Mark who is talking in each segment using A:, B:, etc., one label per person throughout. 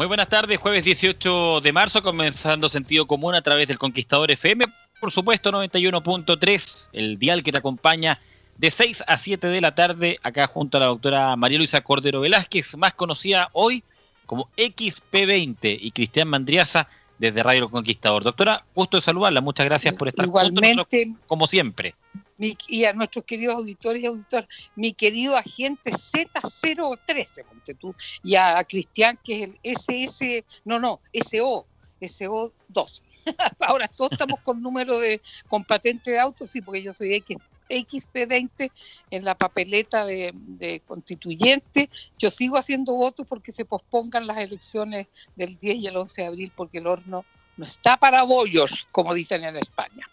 A: Muy buenas tardes, jueves 18 de marzo, comenzando sentido común a través del Conquistador FM, por supuesto 91.3, el dial que te acompaña de 6 a 7 de la tarde, acá junto a la doctora María Luisa Cordero Velázquez, más conocida hoy como XP20, y Cristian Mandriaza desde Radio Conquistador. Doctora, gusto de saludarla, muchas gracias por estar
B: Igualmente,
A: como siempre
B: y a nuestros queridos auditores y auditoras, mi querido agente Z013, tú, y a Cristian, que es el SS, no, no, SO, SO2. Ahora todos estamos con número de, con patente de auto, sí, porque yo soy X, XP20 en la papeleta de, de, constituyente. Yo sigo haciendo votos porque se pospongan las elecciones del 10 y el 11 de abril, porque el horno no está para bollos, como dicen en España.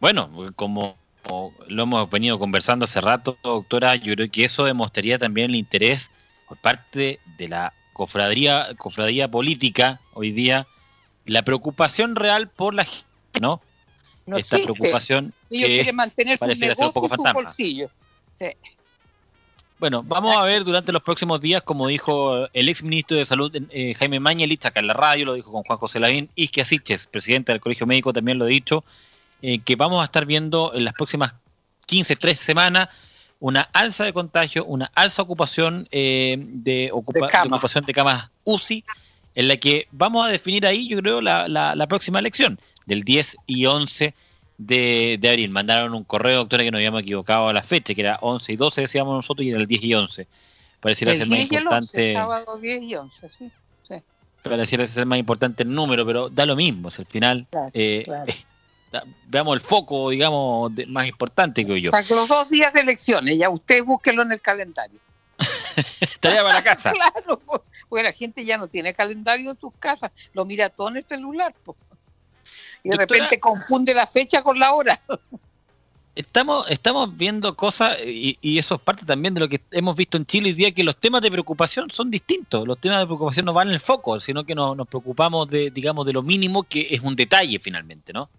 A: Bueno, como lo hemos venido conversando hace rato, doctora, yo creo que eso demostraría también el interés por parte de la cofradía, cofradía política hoy día, la preocupación real por la gente, ¿no?
B: no Esta preocupación. Ellos quieren mantener su negocio su bolsillo.
A: Bueno, vamos a ver durante los próximos días, como dijo el ex ministro de Salud eh, Jaime Mañelich acá en la radio, lo dijo con Juan José Lavín, Isquia Siches, presidente del Colegio Médico, también lo ha dicho, eh, que vamos a estar viendo en las próximas 15, 3 semanas una alza de contagio, una alza ocupación eh, de, ocupación de camas UCI, en la que vamos a definir ahí, yo creo, la, la, próxima elección, del 10 y 11 de, abril. Mandaron un correo, doctora, que nos habíamos equivocado a la fecha, que era 11 y 12, decíamos nosotros, y era el 10 y 11. Pareciera ser más importante.
B: sábado 10 y 11, sí.
A: Pareciera ser más importante el número, pero da lo mismo, es el final. Eh, veamos el foco, digamos, más importante que yo.
B: O los dos días de elecciones, ya usted búsquelo en el calendario.
A: Estaría para la casa.
B: claro, porque la gente ya no tiene calendario en sus casas, lo mira todo en el celular. Y de repente confunde la fecha con la hora.
A: Estamos, estamos viendo cosas, y, y, eso es parte también de lo que hemos visto en Chile hoy día, que los temas de preocupación son distintos. Los temas de preocupación no van en el foco, sino que nos, nos preocupamos de, digamos, de lo mínimo, que es un detalle finalmente, ¿no?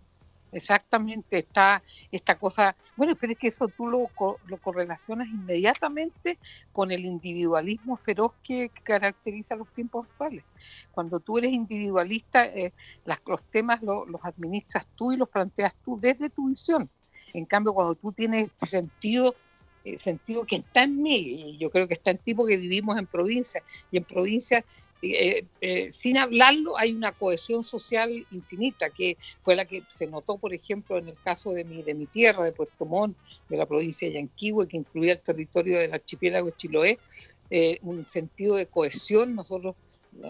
B: Exactamente está esta cosa, bueno, pero es que eso tú lo, lo correlacionas inmediatamente con el individualismo feroz que caracteriza los tiempos actuales. Cuando tú eres individualista, eh, los temas los administras tú y los planteas tú desde tu visión. En cambio, cuando tú tienes sentido eh, sentido que está en mí, y yo creo que está en ti porque vivimos en provincia, y en provincia eh, eh, sin hablarlo, hay una cohesión social infinita, que fue la que se notó, por ejemplo, en el caso de mi, de mi tierra, de Puerto Montt, de la provincia de Yanquihue, que incluía el territorio del archipiélago de Chiloé, eh, un sentido de cohesión. Nosotros,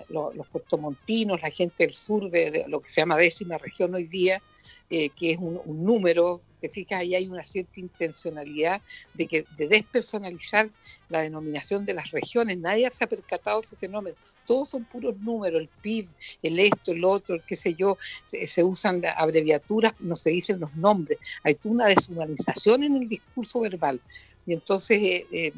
B: los, puertomontinos, la gente del sur de, lo que se llama décima región hoy día, que es un, un número te fijas, ahí hay una cierta intencionalidad de, que, de despersonalizar la denominación de las regiones. Nadie se ha percatado de ese fenómeno. Todos son puros números, el PIB, el esto, el otro, el qué sé yo, se, usan abreviaturas, no se dicen los nombres. Hay una deshumanización en el discurso verbal. Y entonces eh, eh,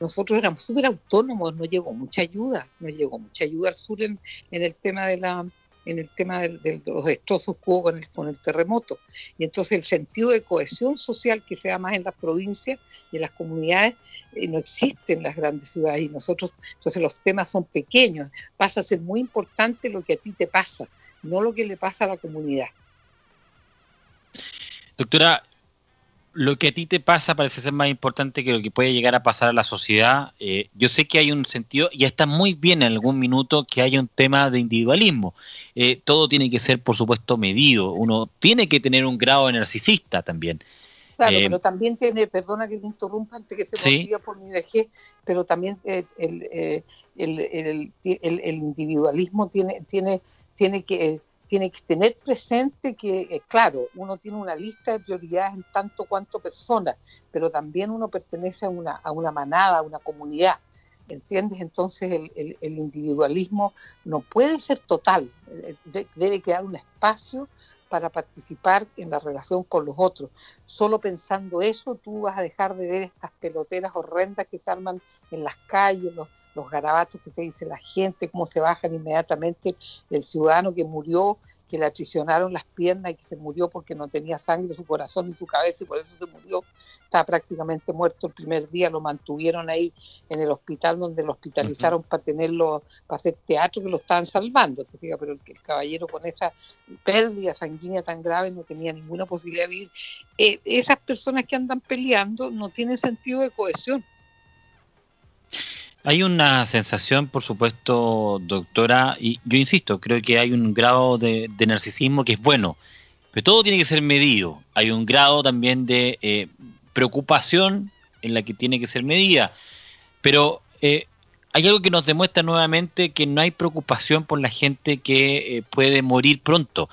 B: nosotros éramos súper autónomos, no llegó mucha ayuda, no llegó mucha ayuda al sur en, en el tema de la en el tema de, los destrozos que con el, con el terremoto. Y entonces el sentido de cohesión social que se da más en las provincias y en las comunidades eh, no existe en las grandes ciudades y nosotros, entonces los temas son pequeños. Pasa a ser muy importante lo que a ti te pasa, no lo que le pasa a la comunidad.
A: Doctora, lo que a ti te pasa parece ser más importante que lo que puede llegar a pasar a la sociedad. Eh, yo sé que hay un sentido, y está muy bien en algún minuto que haya un tema de individualismo. Eh, todo tiene que ser, por supuesto, medido. Uno tiene que tener un grado de narcisista también.
B: Claro, eh, pero también tiene, perdona que te interrumpa antes que se me por mi vejez, pero también el, el, el, el, individualismo tiene, tiene, tiene que tiene que tener presente que, eh, claro, uno tiene una lista de prioridades en tanto cuanto personas, pero también uno pertenece a una, a una manada, a una comunidad. ¿Entiendes? Entonces el, individualismo no puede ser total, eh, debe quedar un espacio para participar en la relación con los otros. Solo pensando eso, tú vas a dejar de ver estas peloteras horrendas que se arman en las calles, los, los garabatos que se dice la gente, cómo se bajan inmediatamente el ciudadano que murió, que le atricionaron las piernas y que se murió porque no tenía sangre en su corazón ni su cabeza y por eso se murió. Estaba prácticamente muerto el primer día, lo mantuvieron ahí en el hospital donde lo hospitalizaron para tenerlo, para hacer teatro que lo estaban salvando. pero el, el, caballero con esa pérdida sanguínea tan grave no tenía ninguna posibilidad de vivir. Eh, esas personas que andan peleando no tienen sentido de cohesión.
A: Hay una sensación, por supuesto, doctora, y yo insisto, creo que hay un grado de, narcisismo que es bueno, pero todo tiene que ser medido. Hay un grado también de eh, preocupación en la que tiene que ser medida, pero eh, hay algo que nos demuestra nuevamente que no hay preocupación por la gente que eh, puede morir pronto.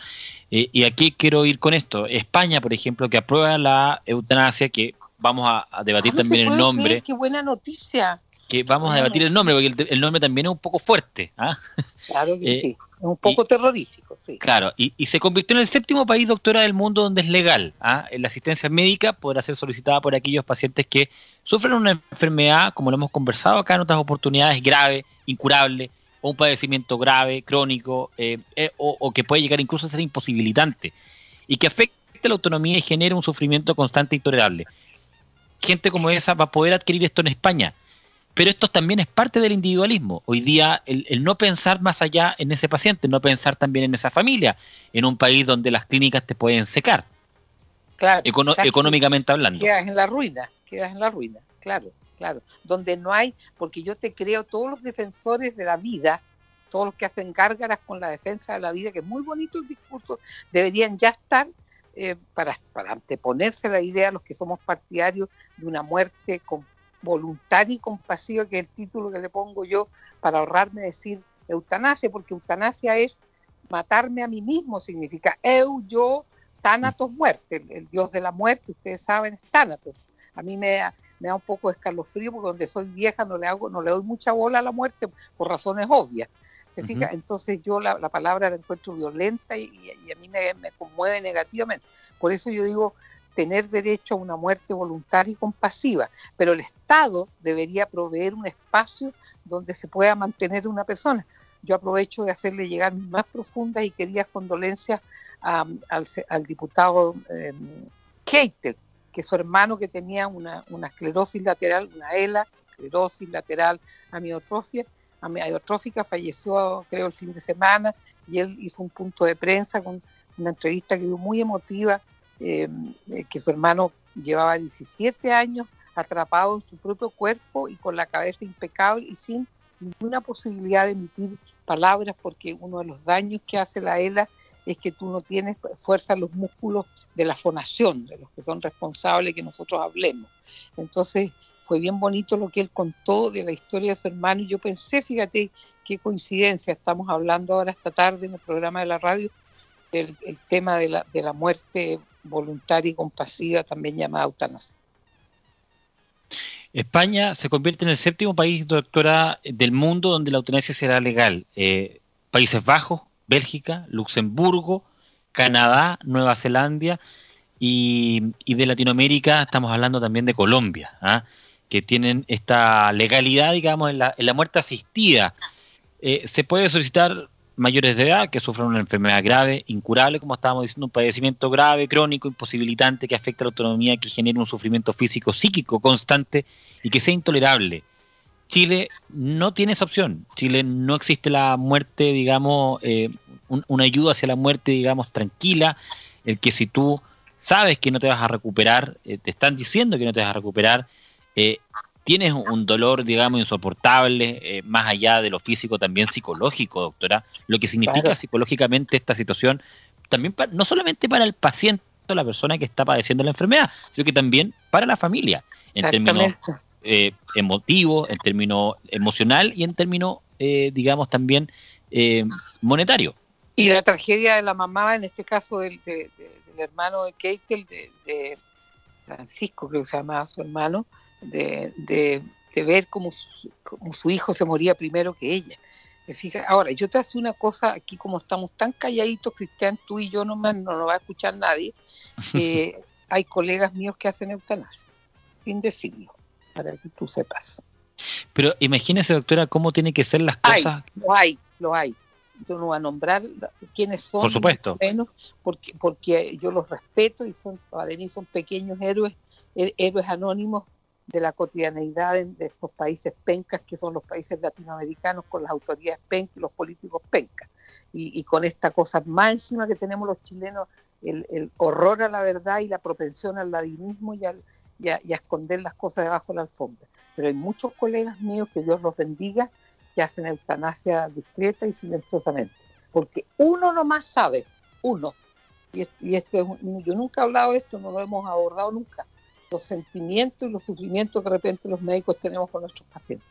A: y aquí quiero ir con esto. España, por ejemplo, que aprueba la eutanasia, que vamos a, debatir también el nombre.
B: qué buena noticia
A: que vamos a debatir el nombre, porque el, nombre también es un poco fuerte.
B: ¿ah? Claro que eh, sí, es un poco terrorífico, sí.
A: Claro, y, se convirtió en el séptimo país, doctora, del mundo donde es legal. ¿ah? La asistencia médica podrá ser solicitada por aquellos pacientes que sufren una enfermedad, como lo hemos conversado acá en otras oportunidades, grave, incurable, o un padecimiento grave, crónico, eh, eh, o, o que puede llegar incluso a ser imposibilitante, y que afecte la autonomía y genere un sufrimiento constante e intolerable. Gente como esa va a poder adquirir esto en España pero esto también es parte del individualismo. Hoy día el, no pensar más allá en ese paciente, no pensar también en esa familia, en un país donde las clínicas te pueden secar. Claro, económicamente hablando.
B: Quedas en la ruina, quedas en la ruina, claro, claro. Donde no hay, porque yo te creo, todos los defensores de la vida, todos los que hacen gárgaras con la defensa de la vida, que es muy bonito el discurso, deberían ya estar eh, para, para anteponerse la idea a los que somos partidarios de una muerte con voluntaria y compasiva, que es el título que le pongo yo para ahorrarme decir eutanasia, porque eutanasia es matarme a mí mismo, significa eu, yo, Tánatos, muerte, el, dios de la muerte, ustedes saben, es Tánatos. A mí me da, me da un poco de escalofrío porque donde soy vieja no le hago, no le doy mucha bola a la muerte por razones obvias. Entonces yo la, palabra la encuentro violenta y, a mí me, me, conmueve negativamente. Por eso yo digo, tener derecho a una muerte voluntaria y compasiva, pero el Estado debería proveer un espacio donde se pueda mantener una persona. Yo aprovecho de hacerle llegar más profundas y queridas condolencias al, diputado eh, que su hermano que tenía una, esclerosis lateral, una ELA, esclerosis lateral amiotrófica, falleció creo el fin de semana y él hizo un punto de prensa con una entrevista que fue muy emotiva eh, que su hermano llevaba 17 años atrapado en su propio cuerpo y con la cabeza impecable y sin ninguna posibilidad de emitir palabras porque uno de los daños que hace la ELA es que tú no tienes fuerza en los músculos de la fonación, de los que son responsables que nosotros hablemos. Entonces fue bien bonito lo que él contó de la historia de su hermano y yo pensé, fíjate qué coincidencia, estamos hablando ahora esta tarde en el programa de la radio del el tema de la, de la muerte voluntaria y compasiva, también llamada eutanasia.
A: España se convierte en el séptimo país, doctora, del mundo donde la eutanasia será legal. Eh, Países Bajos, Bélgica, Luxemburgo, Canadá, Nueva Zelanda y, de Latinoamérica estamos hablando también de Colombia, ¿ah? que tienen esta legalidad, digamos, en la, muerte asistida. Eh, se puede solicitar mayores de edad que sufren una enfermedad grave, incurable, como estábamos diciendo, un padecimiento grave, crónico, imposibilitante, que afecta a la autonomía, que genera un sufrimiento físico, psíquico constante y que sea intolerable. Chile no tiene esa opción. Chile no existe la muerte, digamos, eh, una ayuda hacia la muerte, digamos, tranquila, el que si tú sabes que no te vas a recuperar, eh, te están diciendo que no te vas a recuperar, eh, tienes un dolor, digamos, insoportable, eh, más allá de lo físico, también psicológico, doctora, lo que significa psicológicamente esta situación, también no solamente para el paciente o la persona que está padeciendo la enfermedad, sino que también para la familia, en términos eh, emotivos, en términos emocional y en términos, eh, digamos, también monetario.
B: Y la tragedia de la mamá, en este caso del, hermano de Keitel, de, de Francisco, creo que se llamaba su hermano, de, ver cómo su, hijo se moría primero que ella. Ahora, yo te hago una cosa aquí, como estamos tan calladitos, Cristian, tú y yo nomás no nos va a escuchar nadie. hay colegas míos que hacen eutanasia, sin decirlo, para que tú sepas.
A: Pero imagínese, doctora, cómo tienen que ser las cosas.
B: lo hay, lo hay. Yo no voy a nombrar quiénes son.
A: Por supuesto.
B: Menos porque, porque yo los respeto y son, para mí son pequeños héroes, héroes anónimos de la cotidianeidad de, estos países pencas, que son los países latinoamericanos, con las autoridades pencas y los políticos pencas. Y, con esta cosa más que tenemos los chilenos, el, horror a la verdad y la propensión al ladinismo y, a, esconder las cosas debajo de la alfombra. Pero hay muchos colegas míos, que Dios los bendiga, que hacen eutanasia discreta y silenciosamente. Porque uno nomás sabe, uno, y, y esto es, yo nunca he hablado de esto, no lo hemos abordado nunca, los sentimientos y los sufrimientos que de repente los médicos tenemos con nuestros pacientes.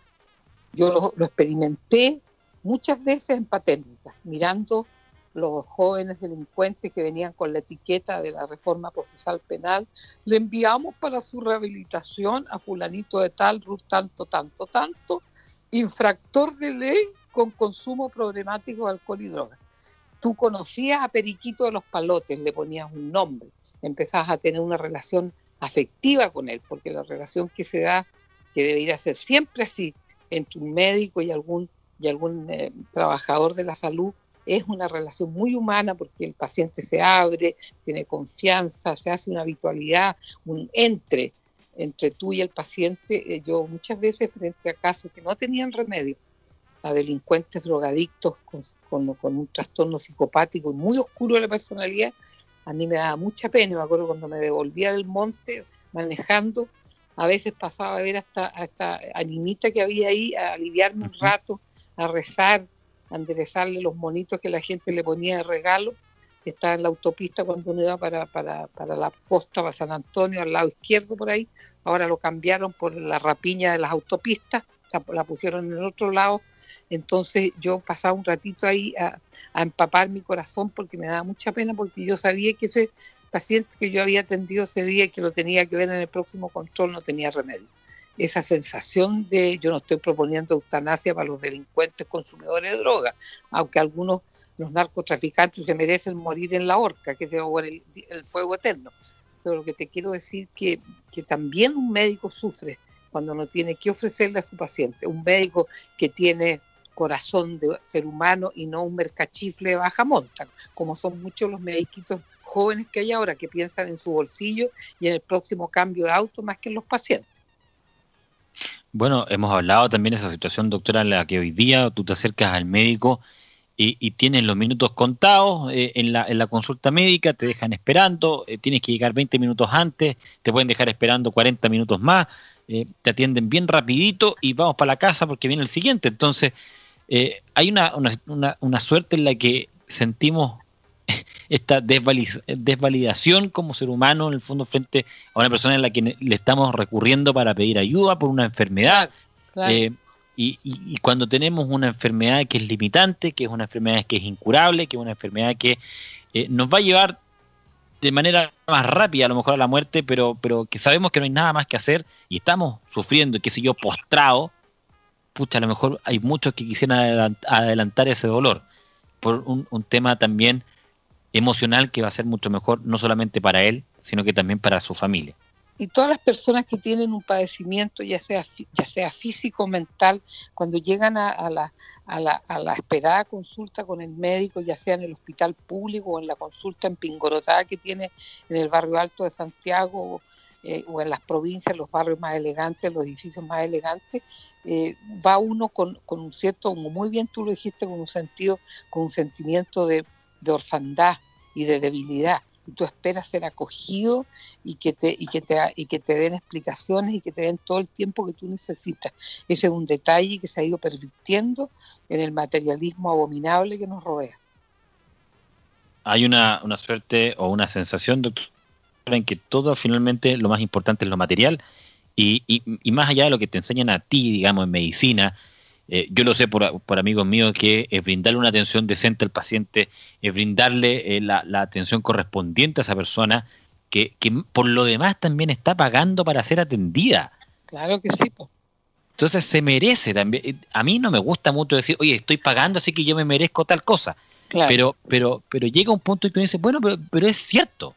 B: Yo lo, experimenté muchas veces en paternidad, mirando los jóvenes delincuentes que venían con la etiqueta de la reforma procesal penal, le enviamos para su rehabilitación a fulanito de tal, Ruth tanto, tanto, tanto, infractor de ley con consumo problemático de alcohol y drogas. Tú conocías a Periquito de los Palotes, le ponías un nombre, empezabas a tener una relación afectiva con él, porque la relación que se da, que debería ser siempre así, entre un médico y algún, y algún eh, trabajador de la salud, es una relación muy humana porque el paciente se abre, tiene confianza, se hace una habitualidad, un entre entre tú y el paciente. Eh, yo muchas veces frente a casos que no tenían remedio, a delincuentes drogadictos con, con, con un trastorno psicopático muy oscuro de la personalidad, a mí me daba mucha pena, me acuerdo cuando me devolvía del monte manejando, a veces pasaba a ver hasta a esta animita que había ahí, a aliviarme un rato, a rezar, a enderezarle los monitos que la gente le ponía de regalo, que estaba en la autopista cuando uno iba para, para, para la costa, para San Antonio, al lado izquierdo por ahí, ahora lo cambiaron por la rapiña de las autopistas, la pusieron en el otro lado entonces yo pasaba un ratito ahí a, empapar mi corazón porque me daba mucha pena porque yo sabía que ese paciente que yo había atendido ese día y que lo tenía que ver en el próximo control no tenía remedio. Esa sensación de, yo no estoy proponiendo eutanasia para los delincuentes consumidores de drogas, aunque algunos, los narcotraficantes se merecen morir en la horca, que es el, el fuego eterno. Pero lo que te quiero decir que, que también un médico sufre cuando no tiene que ofrecerle a su paciente. Un médico que tiene corazón de ser humano y no un mercachifle de baja monta, como son muchos los mediquitos jóvenes que hay ahora que piensan en su bolsillo y en el próximo cambio de auto más que en los pacientes.
A: Bueno, hemos hablado también de esa situación, doctora, en la que hoy día tú te acercas al médico y, tienes los minutos contados eh, en, la, en, la, consulta médica, te dejan esperando, eh, tienes que llegar 20 minutos antes, te pueden dejar esperando 40 minutos más, eh, te atienden bien rapidito y vamos para la casa porque viene el siguiente. Entonces, eh, hay una, una, una, suerte en la que sentimos esta desvalidación como ser humano, en el fondo, frente a una persona en la que le estamos recurriendo para pedir ayuda por una enfermedad. Eh, y, y, cuando tenemos una enfermedad que es limitante, que es una enfermedad que es incurable, que es una enfermedad que eh, nos va a llevar de manera más rápida a lo mejor a la muerte, pero, pero que sabemos que no hay nada más que hacer y estamos sufriendo, qué sé yo, postrado, pucha, a lo mejor hay muchos que quisieran adelantar ese dolor por un, tema también emocional que va a ser mucho mejor, no solamente para él, sino que también para su familia.
B: Y todas las personas que tienen un padecimiento, ya sea, ya sea físico o mental, cuando llegan a, la, a, la, a, la, esperada consulta con el médico, ya sea en el hospital público o en la consulta en Pingorotá que tiene en el barrio alto de Santiago eh, o en las provincias, los barrios más elegantes, los edificios más elegantes, eh, va uno con, con, un cierto, como muy bien tú lo dijiste, con un sentido, con un sentimiento de, de orfandad y de debilidad tú esperas ser acogido y que te y que te y que te den explicaciones y que te den todo el tiempo que tú necesitas. Ese es un detalle que se ha ido permitiendo en el materialismo abominable que nos rodea.
A: Hay una, una suerte o una sensación, doctor, en que todo finalmente lo más importante es lo material y, y, y más allá de lo que te enseñan a ti, digamos, en medicina, eh, yo lo sé por, por, amigos míos que es brindarle una atención decente al paciente, es brindarle eh, la, atención correspondiente a esa persona que, que, por lo demás también está pagando para ser atendida.
B: Claro que sí.
A: Entonces se merece también. Eh, a mí no me gusta mucho decir, oye, estoy pagando, así que yo me merezco tal cosa. Pero, pero, pero llega un punto en que uno dice, bueno, pero, pero es cierto.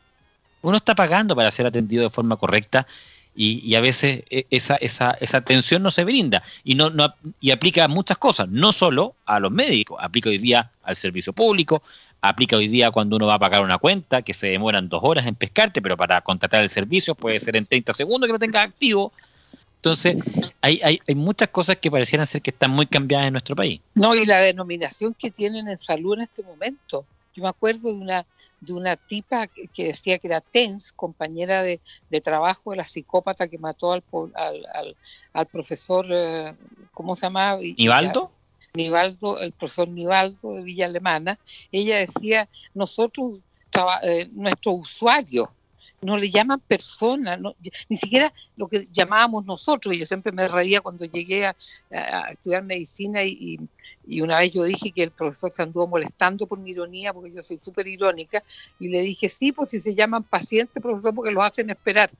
A: Uno está pagando para ser atendido de forma correcta y, a veces e, esa, esa, esa atención no se brinda y, no, no, y aplica muchas cosas, no solo a los médicos, aplica hoy día al servicio público, aplica hoy día cuando uno va a pagar una cuenta, que se demoran dos horas en pescarte, pero para contratar el servicio puede ser en 30 segundos que lo tengas activo. Entonces, hay, hay, hay muchas cosas que parecieran ser que están muy cambiadas en nuestro país.
B: No, y la denominación que tienen en salud en este momento. Yo me acuerdo de una de una tipa que, decía que era TENS, compañera de, trabajo de la psicópata que mató al, al, al, profesor, eh, ¿cómo se llama?
A: ¿Nivaldo?
B: Nivaldo, el profesor Nivaldo de Villa Alemana. Ella decía, nosotros, eh, nuestros usuarios, no le llaman persona, ni siquiera lo que llamábamos nosotros. Y yo siempre me reía cuando llegué a, estudiar medicina y, una vez yo dije que el profesor se anduvo molestando por mi ironía, porque yo soy súper irónica, y le dije, sí, pues si se llaman pacientes, profesor, porque los hacen esperar.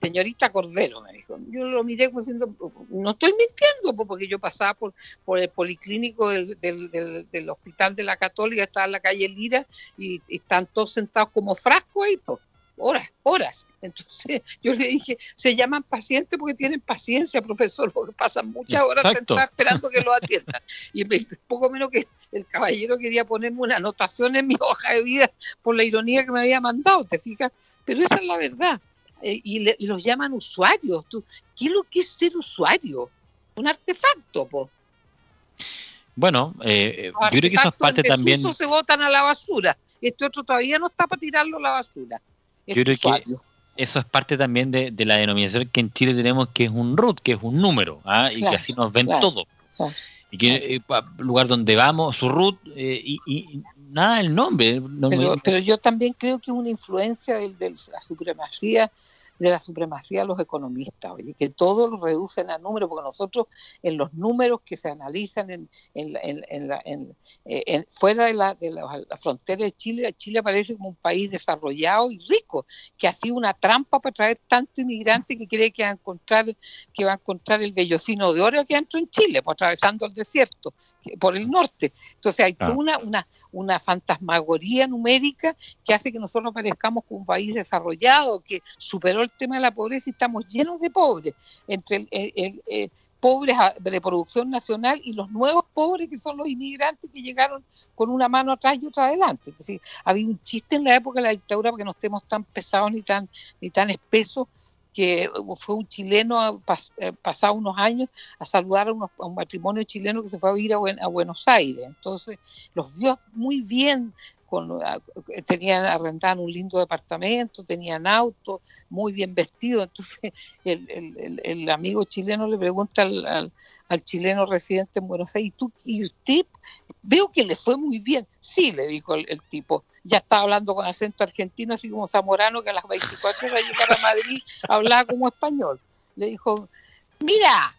B: Señorita Cordero, me dijo. Yo lo miré como diciendo, no estoy mintiendo, pues, porque yo pasaba por, por el policlínico del, del, hospital de la Católica, estaba en la calle Lira, y, y están todos sentados como frascos ahí, pues horas, horas. Entonces yo le dije, se llaman pacientes porque tienen paciencia, profesor, porque pasan muchas horas esperando que lo atiendan. Y poco menos que el caballero quería ponerme una anotación en mi hoja de vida por la ironía que me había mandado, ¿te fijas? Pero esa es la verdad. Eh, y, los llaman usuarios. ¿Tú, ¿Qué es lo que es ser usuario? Un artefacto, po.
A: Bueno, eh, yo creo que eso es parte también.
B: se botan a la basura. Este otro todavía no está para tirarlo a la basura.
A: Yo creo que eso es parte también de, la denominación que en Chile tenemos, que es un root, que es un número, ¿ah? y que así nos ven todo. Y que eh, lugar donde vamos, su root, eh, y, nada, el nombre.
B: pero, yo también creo que es una influencia de la supremacía de la supremacía de los economistas, oye, que todo lo reducen a números, porque nosotros en los números que se analizan en, en, eh, fuera de, la, de la, frontera de Chile, Chile aparece como un país desarrollado y rico, que ha sido una trampa para traer tanto inmigrante que cree que va a encontrar, que va a encontrar el vellocino de oro que entró en Chile, pues, atravesando el desierto por el norte. Entonces hay una, una, una fantasmagoría numérica que hace que nosotros parezcamos como un país desarrollado, que superó el tema de la pobreza y estamos llenos de pobres, entre el, pobres de producción nacional y los nuevos pobres que son los inmigrantes que llegaron con una mano atrás y otra adelante. Es decir, había un chiste en la época de la dictadura para que no estemos tan pesados ni tan, ni tan espesos que fue un chileno eh, pasado unos años a saludar a, un matrimonio chileno que se fue a vivir a, Buenos Aires. Entonces los vio muy bien, con, tenían arrendado un lindo departamento, tenían auto, muy bien vestido. Entonces el, amigo chileno le pregunta al, al, chileno residente en Buenos Aires, ¿y, tú, y usted veo que le fue muy bien? Sí, le dijo el tipo ya estaba hablando con acento argentino, así como Zamorano, que a las 24 horas llegar a Madrid hablaba como español. Le dijo, mira,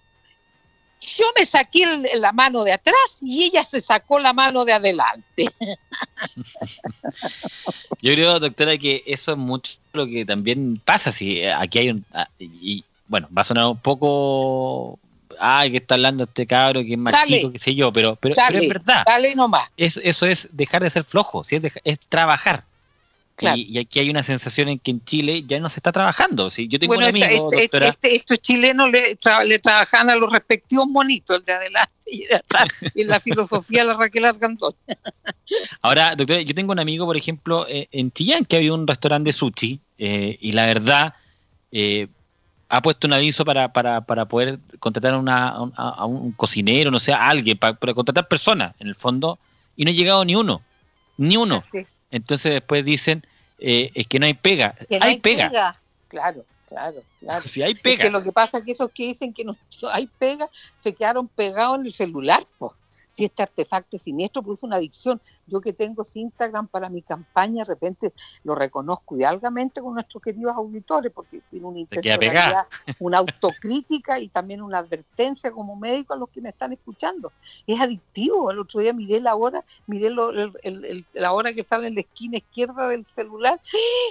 B: yo me saqué la mano de atrás y ella se sacó la mano de adelante.
A: Yo creo, doctora, que eso es mucho lo que también pasa. Si aquí hay un. Ah, y, bueno, va a sonar un poco ay, que está hablando este cabro que es más chico, qué sé yo, pero, pero, es verdad.
B: Dale nomás.
A: eso es dejar de ser flojo, es, trabajar. Y, aquí hay una sensación en que en Chile ya no se está trabajando. ¿sí? Yo tengo un amigo,
B: este, doctora... este, estos chilenos le, le, trabajan a los respectivos monitos, el de adelante y de atrás, y la filosofía de la Raquel Argandón.
A: Ahora, doctora, yo tengo un amigo, por ejemplo, eh, en Chillán, que había un restaurante de sushi, eh, y la verdad, eh, ha puesto un aviso para, para, para poder contratar una, a, un cocinero, no sé, a alguien, para, contratar personas, en el fondo, y no ha llegado ni uno, ni uno. Entonces después dicen, eh, es que no hay pega. hay, pega.
B: Claro, claro, claro.
A: Si hay pega.
B: lo que pasa es que esos que dicen que no hay pega, se quedaron pegados en el celular, pues si este artefacto siniestro produce una adicción. Yo que tengo Instagram para mi campaña, de repente lo reconozco idealmente con nuestros queridos auditores, porque tiene una intencionalidad, una autocrítica y también una advertencia como médico a los que me están escuchando. Es adictivo. El otro día miré la hora, miré la hora que sale en la esquina izquierda del celular,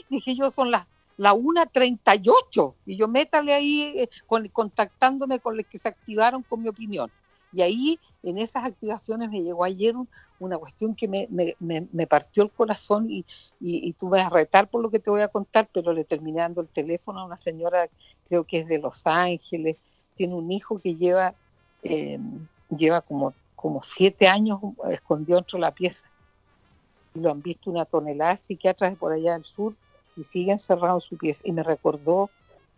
B: dije yo, son las la 1.38 y yo métale ahí eh, con, contactándome con los que se activaron con mi opinión. Y ahí, en esas activaciones, me llegó ayer una cuestión que me, me, partió el corazón y, y, tú vas a retar por lo que te voy a contar, pero le terminé dando el teléfono a una señora, creo que es de Los Ángeles, tiene un hijo que lleva, eh, lleva como, como siete años escondido dentro de la pieza. Y lo han visto una tonelada de psiquiatras de por allá del sur y sigue encerrado en su pieza. Y me recordó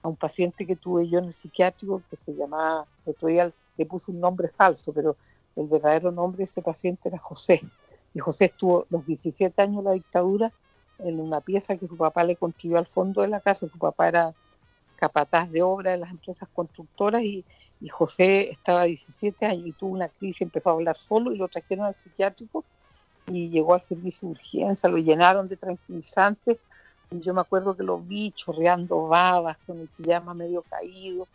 B: a un paciente que tuve yo en el psiquiátrico que se llamaba, otro día le puso un nombre falso, pero el verdadero nombre de ese paciente era José. Y José estuvo los 17 años de la dictadura en una pieza que su papá le construyó al fondo de la casa. Su papá era capataz de obra de las empresas constructoras y, José estaba 17 años y tuvo una crisis, empezó a hablar solo y lo trajeron al psiquiátrico y llegó al servicio de urgencia, lo llenaron de tranquilizantes y yo me acuerdo que lo vi chorreando babas con el pijama medio caído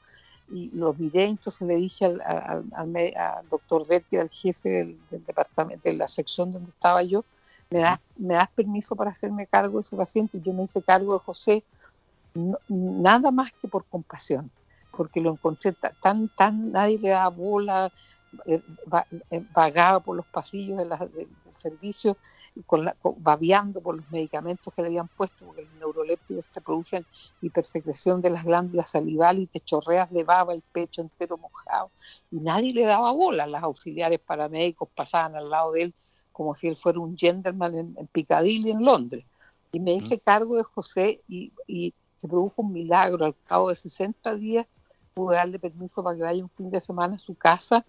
B: y lo miré, entonces le dije al, al, doctor Derby, al jefe del, departamento, de la sección donde estaba yo, ¿me das, ¿me das permiso para hacerme cargo de ese paciente? Y yo me hice cargo de José, nada más que por compasión, porque lo encontré tan, tan, nadie le daba bola, eh, eh, vagaba por los pasillos de del servicio, con la, babeando por los medicamentos que le habían puesto, porque los neurolépticos te producen hipersecreción de las glándulas salivales y te chorreas de baba el pecho entero mojado. Y nadie le daba bola, las auxiliares paramédicos pasaban al lado de él como si él fuera un gentleman en, en Piccadilly, en Londres. Y me hice cargo de José y, y se produjo un milagro. Al cabo de 60 días pude darle permiso para que vaya un fin de semana a su casa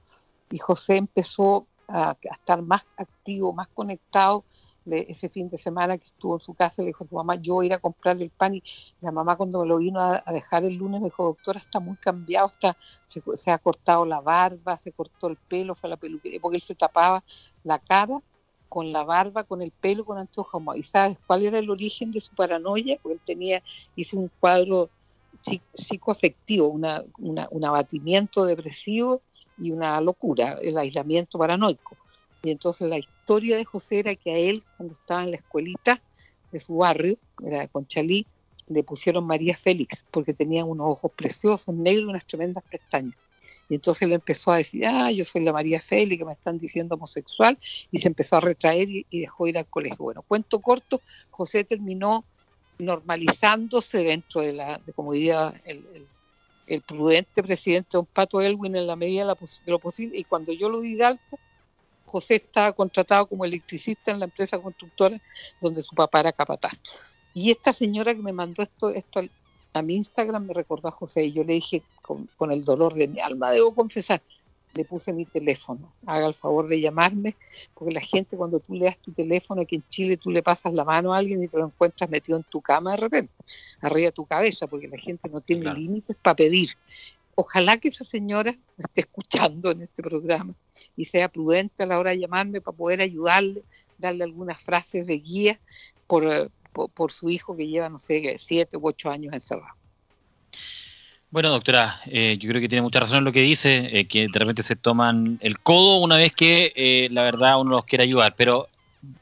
B: y José empezó a, estar más activo, más conectado. ese fin de semana que estuvo en su casa, le dijo a tu mamá, yo voy a ir a comprarle el pan y la mamá cuando me lo vino a, dejar el lunes me dijo, doctora, está muy cambiado, está, se, ha cortado la barba, se cortó el pelo, fue a la peluquería, porque él se tapaba la cara con la barba, con el pelo, con anteojos. ¿Y sabes cuál era el origen de su paranoia? Porque él tenía, hizo un cuadro psicoafectivo, una, un abatimiento depresivo y una locura, el aislamiento paranoico. Y entonces la historia de José era que a él, cuando estaba en la escuelita de su barrio, era Conchalí, le pusieron María Félix, porque tenía unos ojos preciosos, negros y unas tremendas pestañas. Y entonces él empezó a decir, ah, yo soy la María Félix, que me están diciendo homosexual, y se empezó a retraer y, dejó ir al colegio. Bueno, cuento corto, José terminó normalizándose dentro de la, de, como diría el el prudente presidente Don Pato Elwin en la medida de, lo posible. Y cuando yo lo di de alto, José estaba contratado como electricista en la empresa constructora donde su papá era capataz. Y esta señora que me mandó esto, esto a mi Instagram me recordó a José y yo le dije con el dolor de mi alma, debo confesar, le puse mi teléfono. Haga el favor de llamarme, porque la gente cuando tú le das tu teléfono, aquí en Chile tú le pasas la mano a alguien y te lo encuentras metido en tu cama de repente, arriba de tu cabeza, porque la gente no tiene límites para pedir. Ojalá que esa señora esté escuchando en este programa y sea prudente a la hora de llamarme para poder ayudarle, darle algunas frases de guía por, eh, por su hijo que lleva, no sé, siete u ocho años encerrado.
A: Bueno, doctora, eh, yo creo que tiene mucha razón en lo que dice, eh, que de repente se toman el codo una vez que eh, la verdad uno los quiere ayudar, pero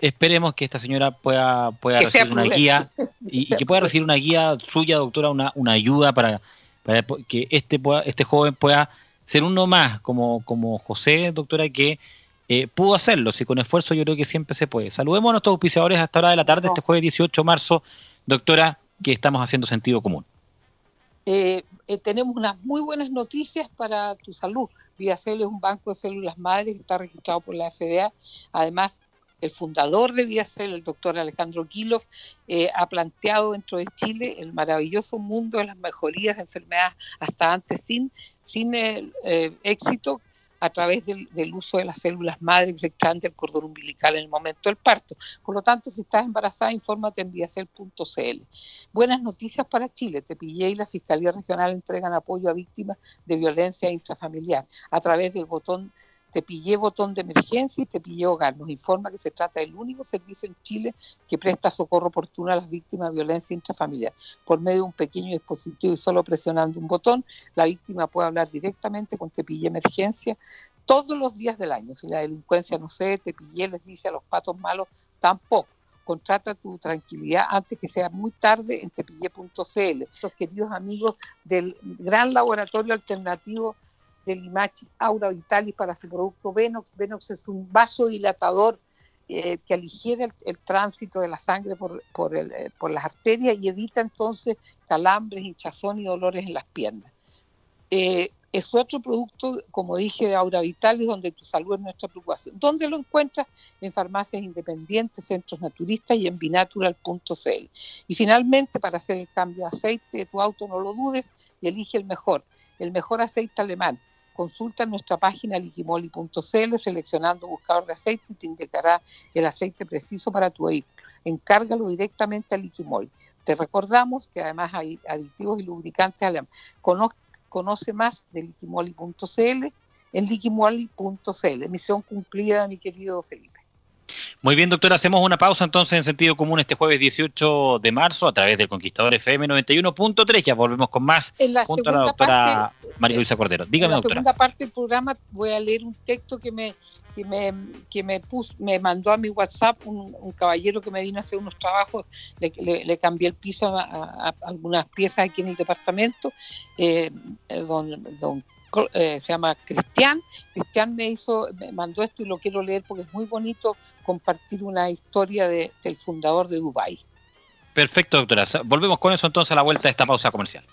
A: esperemos que esta señora pueda, pueda recibir una guía y, que pueda recibir una guía suya, doctora, una, una ayuda para, para que este, pueda, este joven pueda ser uno más, como, como José, doctora, que eh, pudo hacerlo. Si con esfuerzo yo creo que siempre se puede. Saludemos a nuestros auspiciadores hasta hora de la tarde, este jueves 18 de marzo. Doctora, que estamos haciendo sentido común.
B: Eh, eh, tenemos unas muy buenas noticias para tu salud. ViaCell es un banco de células madres que está registrado por la FDA. Además, el fundador de ViaCell, el doctor Alejandro Kilov, ha planteado dentro de Chile el maravilloso mundo de las mejorías de enfermedades hasta antes sin, sin éxito a través del, uso de las células madre extraen del cordón umbilical en el momento del parto. Por lo tanto, si estás embarazada, infórmate en viacel.cl. Buenas noticias para Chile. Tepillé y la Fiscalía Regional entregan apoyo a víctimas de violencia intrafamiliar a través del botón te pillé botón de emergencia y te pillé hogar. Nos informa que se trata del único servicio en Chile que presta socorro oportuno a las víctimas de violencia intrafamiliar. Por medio de un pequeño dispositivo y solo presionando un botón, la víctima puede hablar directamente con Te pillé emergencia todos los días del año. Si la delincuencia no sé, Te pillé les dice a los patos malos, tampoco contrata tu tranquilidad antes que sea muy tarde en tepille.cl. Esos queridos amigos del gran laboratorio alternativo del Limachi Aura Vitalis para su producto Venox. Venox es un vasodilatador eh, que aligera el, tránsito de la sangre por, por, eh, por, las arterias y evita entonces calambres, hinchazón y dolores en las piernas. Eh, es otro producto, como dije, de Aura Vitalis, donde tu salud es nuestra preocupación. ¿Dónde lo encuentras? En farmacias independientes, centros naturistas y en binatural.cl. Y finalmente, para hacer el cambio de aceite de tu auto, no lo dudes y elige el mejor, el mejor aceite alemán consulta nuestra página liquimoli.cl seleccionando buscador de aceite y te indicará el aceite preciso para tu vehículo. Encárgalo directamente a Liquimoli. Te recordamos que además hay aditivos y lubricantes alemanes. Conoce más de liquimoli.cl en liquimoli.cl. Misión cumplida, mi querido Felipe.
A: Muy bien, doctora, hacemos una pausa entonces en sentido común este jueves 18 de marzo a través del Conquistador FM 91.3. Ya volvemos con más
B: en la
A: junto a la doctora María Luisa Cordero. Dígame,
B: en la segunda parte del programa voy a leer un texto que me que me, que me, me mandó a mi WhatsApp un, caballero que me vino a hacer unos trabajos, le, cambié el piso a, algunas piezas aquí en el departamento, eh, don, don eh, se llama Cristian. Cristian me hizo, me mandó esto y lo quiero leer porque es muy bonito compartir una historia de, del fundador de Dubai.
A: Perfecto, doctora. Volvemos con eso entonces a la vuelta de esta pausa comercial.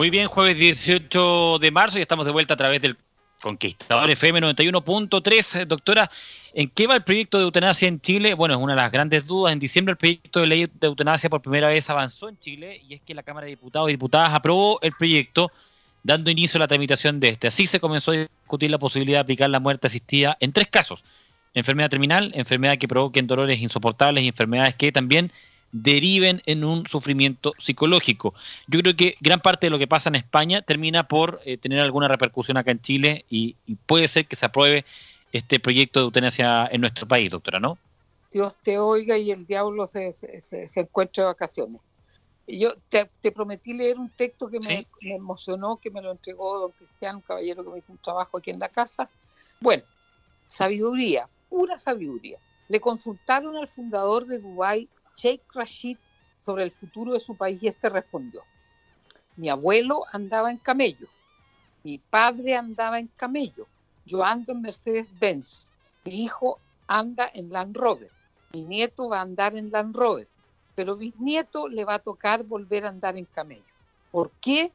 A: Muy bien, jueves 18 de marzo y estamos de vuelta a través del Conquistador FM 91.3. Doctora, ¿en qué va el proyecto de eutanasia en Chile? Bueno, es una de las grandes dudas. En diciembre el proyecto de ley de eutanasia por primera vez avanzó en Chile y es que la Cámara de Diputados y Diputadas aprobó el proyecto dando inicio a la tramitación de este. Así se comenzó a discutir la posibilidad de aplicar la muerte asistida en tres casos. Enfermedad terminal, enfermedad que provoquen dolores insoportables y enfermedades que también deriven en un sufrimiento psicológico. Yo creo que gran parte de lo que pasa en España termina por eh, tener alguna repercusión acá en Chile y, puede ser que se apruebe este proyecto de eutanasia en nuestro país, doctora, ¿no?
B: Dios te oiga y el diablo se, se, se encuentre de vacaciones. Yo te, prometí leer un texto que me, me, emocionó, que me lo entregó don Cristiano, un caballero que me hizo un trabajo aquí en la casa. Bueno, sabiduría, pura sabiduría. Le consultaron al fundador de Dubái Sheikh Rashid sobre el futuro de su país y este respondió, mi abuelo andaba en camello, mi padre andaba en camello, yo ando en Mercedes-Benz, mi hijo anda en Land Rover, mi nieto va a andar en Land Rover, pero bisnieto le va a tocar volver a andar en camello. ¿Por qué?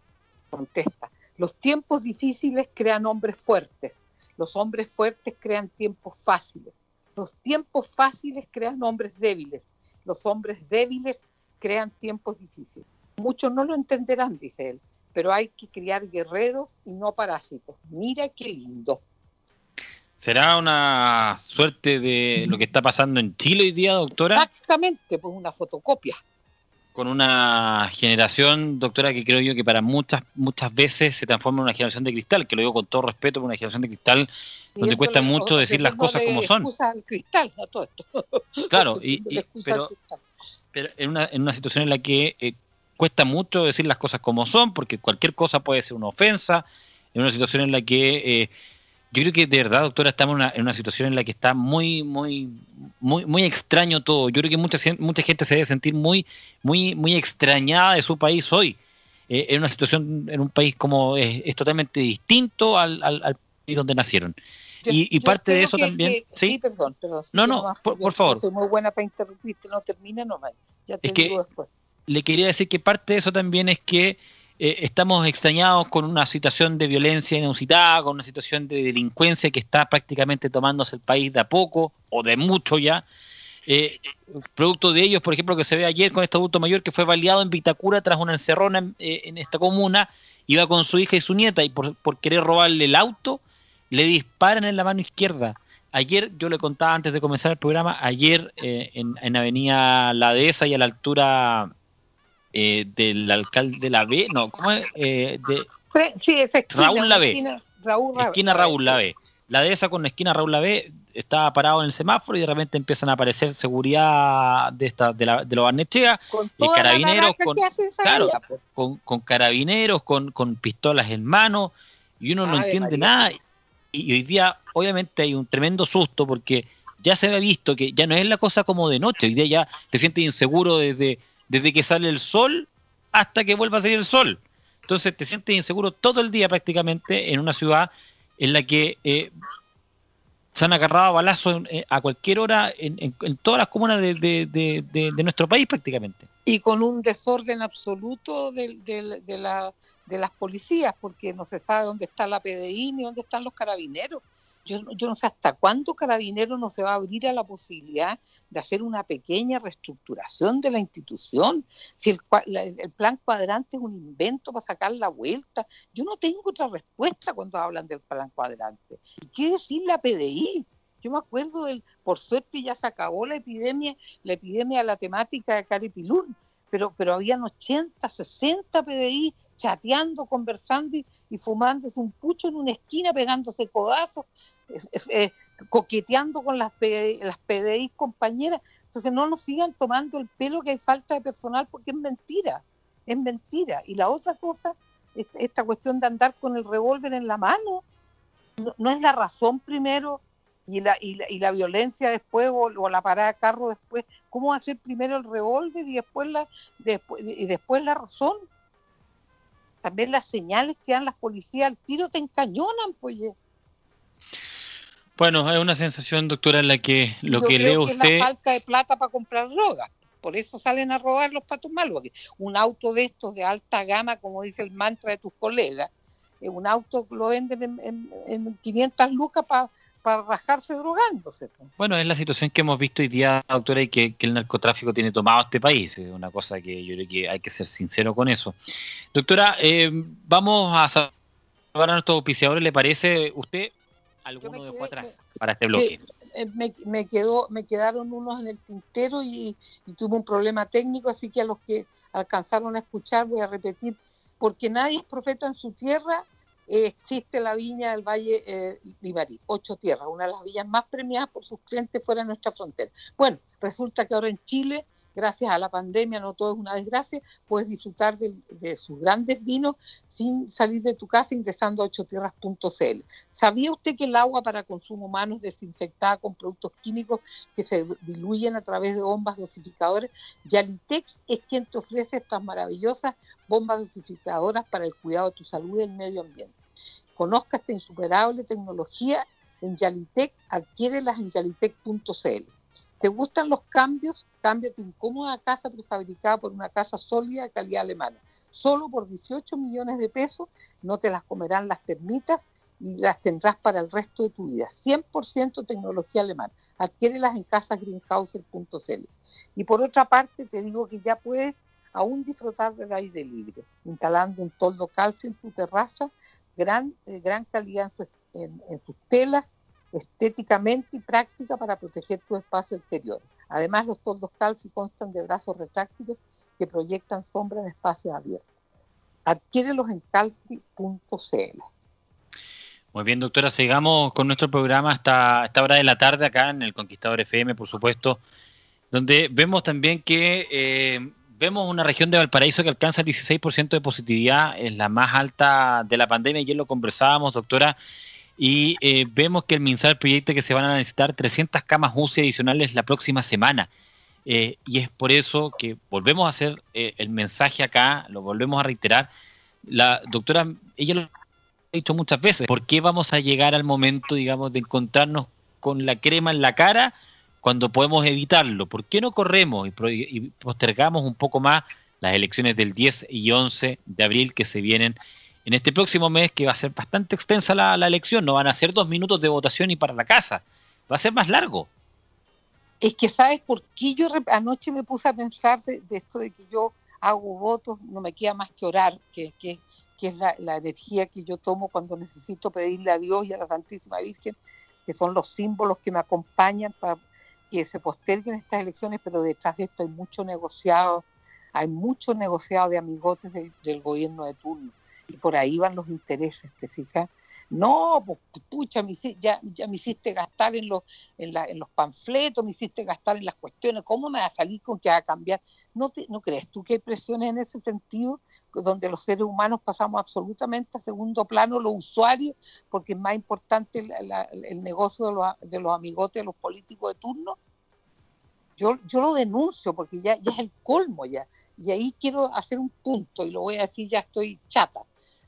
B: Contesta, los tiempos difíciles crean hombres fuertes, los hombres fuertes crean tiempos fáciles, los tiempos fáciles crean hombres débiles, los hombres débiles crean tiempos difíciles. Muchos no lo entenderán, dice él, pero hay que criar guerreros y no parásitos. Mira qué lindo.
A: ¿Será una suerte de lo que está pasando en Chile hoy día, doctora?
B: Exactamente, pues una fotocopia.
A: Con una generación, doctora, que creo yo que para muchas muchas veces se transforma en una generación de cristal, que lo digo con todo respeto, una generación de cristal donde cuesta mucho decir las cosas como son.
B: Al cristal, a todo esto.
A: Claro, y, pero, en, una, en una situación en la que eh, cuesta mucho decir las cosas como son, porque cualquier cosa puede ser una ofensa, en una situación en la que eh, yo creo que de verdad, doctora, estamos en una, en una, situación en la que está muy, muy, muy, muy extraño todo. Yo creo que mucha, mucha gente se debe sentir muy, muy, muy extrañada de su país hoy. Eh, en una situación, en un país como es, totalmente distinto al, al, país donde nacieron. Y, parte de eso también. ¿sí?
B: perdón, perdón.
A: no, no, por, favor.
B: Soy muy buena para interrumpirte, no termina nomás. Ya te
A: es digo después. Le quería decir que parte de eso también es que eh, estamos extrañados con una situación de violencia inusitada, con una situación de delincuencia que está prácticamente tomándose el país de a poco o de mucho ya. Eh, producto de ellos, por ejemplo, que se ve ayer con este adulto mayor que fue baleado en Vitacura tras una encerrona en, eh, esta comuna, iba con su hija y su nieta y por, querer robarle el auto, le disparan en la mano izquierda. Ayer, yo le contaba antes de comenzar el programa, ayer en, en Avenida La Dehesa y a la altura eh, del alcalde de la B, no, ¿cómo es? Eh, de
B: sí,
A: Raúl la
B: Esquina, Raúl,
A: esquina Raúl la B. La de esa con la esquina Raúl la B estaba parado en el semáforo y de repente empiezan a aparecer seguridad de esta de, la, de los Barnechea, y carabineros con, claro, con, con, carabineros, con, con pistolas en mano, y uno no entiende nada. Y, hoy día, obviamente, hay un tremendo susto porque ya se ha visto que ya no es la cosa como de noche, hoy día ya te sientes inseguro desde desde que sale el sol hasta que vuelva a salir el sol. Entonces te sientes inseguro todo el día prácticamente en una ciudad en la que eh, se han agarrado a balazos eh, a cualquier hora en, todas las comunas de, nuestro país prácticamente.
B: Y con un desorden absoluto la, de las policías, porque no se sabe dónde está la PDI ni dónde están los carabineros yo, yo no sé hasta cuándo Carabinero no se va a abrir a la posibilidad de hacer una pequeña reestructuración de la institución. Si el, plan cuadrante es un invento para sacar la vuelta, yo no tengo otra respuesta cuando hablan del plan cuadrante. ¿Y qué decir la PDI? Yo me acuerdo del, por suerte ya se acabó la epidemia, la epidemia de la temática de Caripilún, pero, pero habían 80, 60 PDI chateando, conversando y, y fumándose un pucho en una esquina, pegándose codazos, eh, coqueteando con las, las PDI compañeras. Entonces no nos sigan tomando el pelo que hay falta de personal porque es mentira, es mentira. Y la otra cosa, esta cuestión de andar con el revólver en la mano, no, es la razón primero y la, y la, y la violencia después o, la parada de carro después. ¿Cómo hacer primero el revólver y después la, después, y después la razón? También las señales que dan las policías al tiro te encañonan, pues.
A: Bueno, es una sensación, doctora, en la que lo que leo usted...
B: Es la falta de plata para comprar droga. Por eso salen a robar los patos malos. Un auto de estos de alta gama, como dice el mantra de tus colegas, eh, un auto lo venden en, en, 500 lucas para para rajarse drogándose.
A: Bueno, es la situación que hemos visto hoy día, doctora, y que, el narcotráfico tiene tomado este país. Es una cosa que yo creo que hay que ser sincero con eso. Doctora, eh, vamos a salvar a nuestros auspiciadores, ¿le parece usted alguno de atrás para este bloque.
B: Eh, me, quedó, me quedaron unos en el tintero y, tuve un problema técnico, así que a los que alcanzaron a escuchar voy a repetir, porque nadie es profeta en su tierra, existe la viña del Valle eh, Limarí, ocho tierras, una de las villas más premiadas por sus clientes fuera de nuestra frontera. Bueno, resulta que ahora en Chile gracias a la pandemia, no todo es una desgracia, puedes disfrutar de, sus grandes vinos sin salir de tu casa ingresando a ochotierras.cl. ¿Sabía usted que el agua para consumo humano es desinfectada con productos químicos que se diluyen a través de bombas dosificadoras? Yalitex es quien te ofrece estas maravillosas bombas dosificadoras para el cuidado de tu salud y el medio ambiente. Conozca esta insuperable tecnología en Yalitec, adquiérelas en yalitec.cl. ¿Te gustan los cambios? Cambia tu incómoda casa prefabricada por una casa sólida de calidad alemana. Solo por 18 millones de pesos no te las comerán las termitas y las tendrás para el resto de tu vida. 100% tecnología alemana. Adquiérelas en casasgreenhouser.cl. Y por otra parte, te digo que ya puedes aún disfrutar del aire libre, instalando un toldo calcio en tu terraza, gran, eh, gran calidad en, en sus telas estéticamente y práctica para proteger tu espacio exterior. Además, los toldos Calfi constan de brazos retráctiles que proyectan sombra en espacios abiertos. Adquiérelos en calfi.cl.
A: Muy bien, doctora, sigamos con nuestro programa hasta esta hora de la tarde acá en el Conquistador FM, por supuesto, donde vemos también que eh, vemos una región de Valparaíso que alcanza el 16% de positividad, es la más alta de la pandemia, ayer lo conversábamos, doctora, y eh, vemos que el MinSal proyecta que se van a necesitar 300 camas UCI adicionales la próxima semana. Eh, y es por eso que volvemos a hacer eh, el mensaje acá, lo volvemos a reiterar. La doctora, ella lo ha dicho muchas veces, ¿por qué vamos a llegar al momento, digamos, de encontrarnos con la crema en la cara cuando podemos evitarlo? ¿Por qué no corremos y, postergamos un poco más las elecciones del 10 y 11 de abril que se vienen en este próximo mes, que va a ser bastante extensa la, elección, no van a ser dos minutos de votación y para la casa, va a ser más largo.
B: Es que, ¿sabes por qué yo anoche me puse a pensar de, esto de que yo hago votos, no me queda más que orar, que, es la, la, energía que yo tomo cuando necesito pedirle a Dios y a la Santísima Virgen, que son los símbolos que me acompañan para que se posterguen estas elecciones, pero detrás de esto hay mucho negociado, hay mucho negociado de amigotes del gobierno de turno y por ahí van los intereses, ¿te fijas? No, pues pucha, ya, ya me hiciste gastar en los, en, la, en los panfletos, me hiciste gastar en las cuestiones, ¿cómo me va a salir con que va a cambiar? ¿No, ¿No crees tú que hay presiones en ese sentido, donde los seres humanos pasamos absolutamente a segundo plano, los usuarios, porque es más importante el, negocio de los, de los amigotes de los políticos de turno? Yo, yo lo denuncio porque ya, ya es el colmo ya. Y ahí quiero hacer un punto y lo voy a decir, ya estoy chata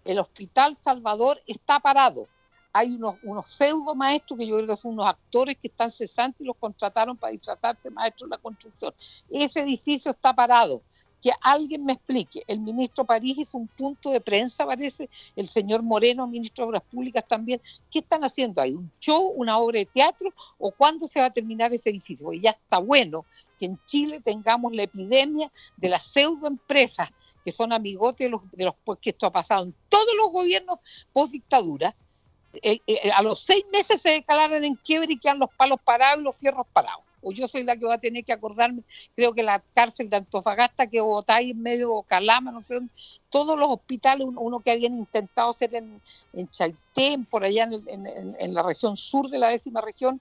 B: el Hospital Salvador está parado. Hay unos, unos pseudo maestros que yo creo que son unos actores que están cesantes y los contrataron para disfrazarse maestros de la construcción. Ese edificio está parado. Que alguien me explique. El ministro París hizo un punto de prensa, parece, el señor Moreno, ministro de Obras Públicas también. ¿Qué están haciendo ahí? ¿Un show, una obra de teatro? ¿O cuándo se va a terminar ese edificio? Y ya está bueno que en Chile tengamos la epidemia de las pseudoempresas que son amigotes de los, de los pues, que esto ha pasado en todos los gobiernos post dictadura, a los seis meses se declaran en quiebre y quedan los palos parados y los fierros parados. O yo soy la que va a tener que acordarme, creo que la cárcel de Antofagasta, que ahí en medio Calama, no sé dónde, todos los hospitales, uno, que habían intentado hacer en, en Chaitén, por allá en, en, la región sur de la décima región,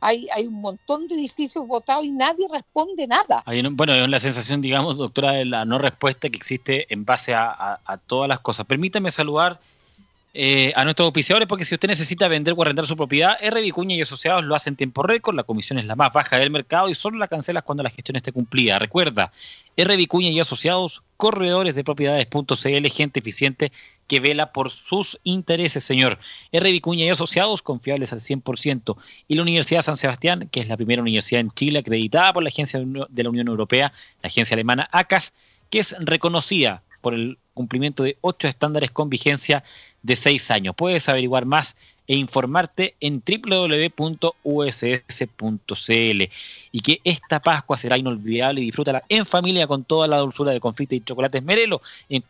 B: hay, hay un montón de edificios votados y nadie responde nada.
A: bueno, es la sensación, digamos, doctora, de la no respuesta que existe en base a, todas las cosas. Permítame saludar eh, a nuestros oficiadores porque si usted necesita vender o arrendar su propiedad, R. Vicuña y Asociados lo hacen en tiempo récord, la comisión es la más baja del mercado y solo la cancelas cuando la gestión esté cumplida. Recuerda, R. Vicuña y Asociados, corredores de propiedades.cl, gente eficiente que vela por sus intereses, señor. R. Vicuña y Asociados, confiables al 100%. Y la Universidad San Sebastián, que es la primera universidad en Chile acreditada por la Agencia de la Unión Europea, la agencia alemana ACAS, que es reconocida por el cumplimiento de ocho estándares con vigencia de seis años. Puedes averiguar más e informarte en www.uss.cl. Y que esta Pascua será inolvidable y disfrútala en familia con toda la dulzura de confite y chocolates Merelo. En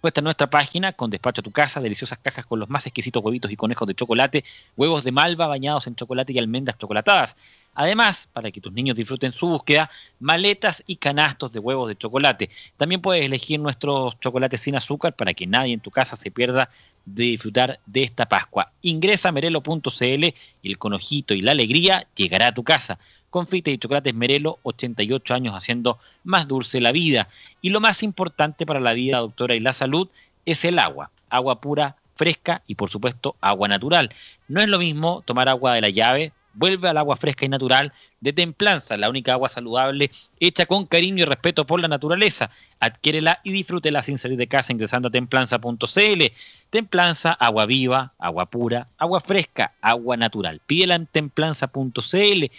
A: Puesta en nuestra página con despacho a tu casa, deliciosas cajas con los más exquisitos huevitos y conejos de chocolate, huevos de malva bañados en chocolate y almendras chocolatadas. Además, para que tus niños disfruten su búsqueda, maletas y canastos de huevos de chocolate. También puedes elegir nuestros chocolates sin azúcar para que nadie en tu casa se pierda de disfrutar de esta Pascua. Ingresa a merelo.cl y el conojito y la alegría llegará a tu casa. Confite y chocolates Merelo, 88 años haciendo más dulce la vida. Y lo más importante para la vida, doctora, y la salud es el agua. Agua pura, fresca y por supuesto agua natural. No es lo mismo tomar agua de la llave, vuelve al agua fresca y natural de Templanza, la única agua saludable hecha con cariño y respeto por la naturaleza. Adquiérela y disfrútela sin salir de casa ingresando a templanza.cl. Templanza, agua viva, agua pura, agua fresca, agua natural. Pídela en templanza.cl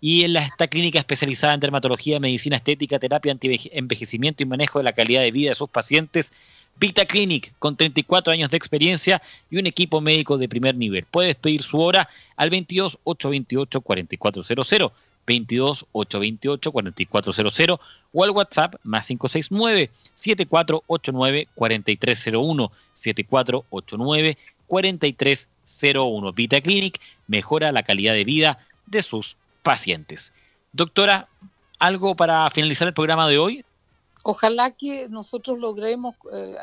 A: y en esta clínica especializada en dermatología, medicina estética, terapia anti-envejecimiento y manejo de la calidad de vida de sus pacientes, Vita Clinic, con 34 años de experiencia y un equipo médico de primer nivel. Puedes pedir su hora al 22 828 4400, 22 828 4400 o al WhatsApp más 569 7489 4301, 7489 4301. Vita Clinic mejora la calidad de vida de sus pacientes. Doctora, ¿algo para finalizar el programa de hoy?
B: Ojalá que nosotros logremos eh,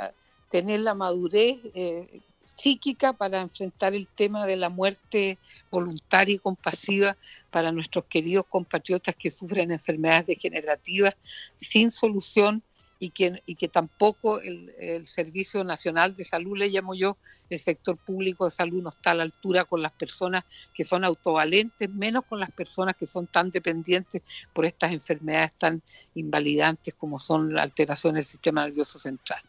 B: tener la madurez eh, psíquica para enfrentar el tema de la muerte voluntaria y compasiva para nuestros queridos compatriotas que sufren enfermedades degenerativas sin solución y que, y que tampoco el, el, Servicio Nacional de Salud, le llamo yo, el sector público de salud no está a la altura con las personas que son autovalentes, menos con las personas que son tan dependientes por estas enfermedades tan invalidantes como son la alteración del sistema nervioso central.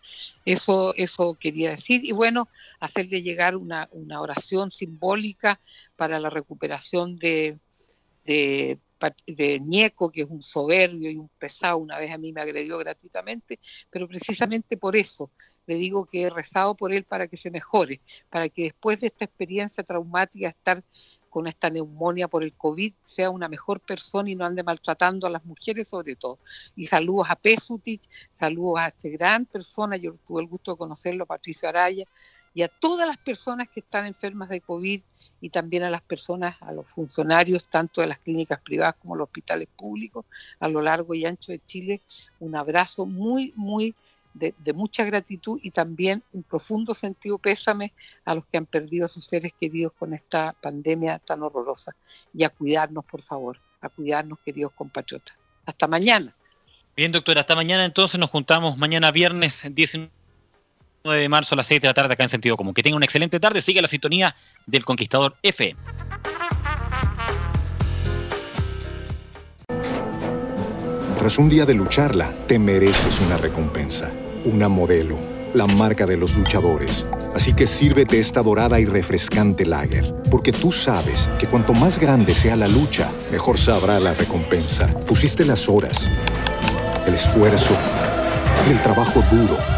B: Eso, eso quería decir. Y bueno, hacerle llegar una, una oración simbólica para la recuperación de, de de Ñeco, que es un soberbio y un pesado, una vez a mí me agredió gratuitamente, pero precisamente por eso le digo que he rezado por él para que se mejore, para que después de esta experiencia traumática, estar con esta neumonía por el COVID, sea una mejor persona y no ande maltratando a las mujeres sobre todo. Y saludos a Pesutich, saludos a esta gran persona, yo tuve el gusto de conocerlo, Patricio Araya, y a todas las personas que están enfermas de COVID y también a las personas, a los funcionarios, tanto de las clínicas privadas como los hospitales públicos, a lo largo y ancho de Chile, un abrazo muy, muy de, mucha gratitud y también un profundo sentido pésame a los que han perdido a sus seres queridos con esta pandemia tan horrorosa. Y a cuidarnos, por favor, a cuidarnos, queridos compatriotas. Hasta mañana.
A: Bien, doctora, hasta mañana entonces nos juntamos mañana viernes 19 de marzo a las 6 de la tarde acá en Sentido Común. Que tenga una excelente tarde, siga la sintonía del Conquistador F.
C: Tras un día de lucharla, te mereces una recompensa, una modelo, la marca de los luchadores. Así que sírvete esta dorada y refrescante lager, porque tú sabes que cuanto más grande sea la lucha, mejor sabrá la recompensa. Pusiste las horas, el esfuerzo, el trabajo duro.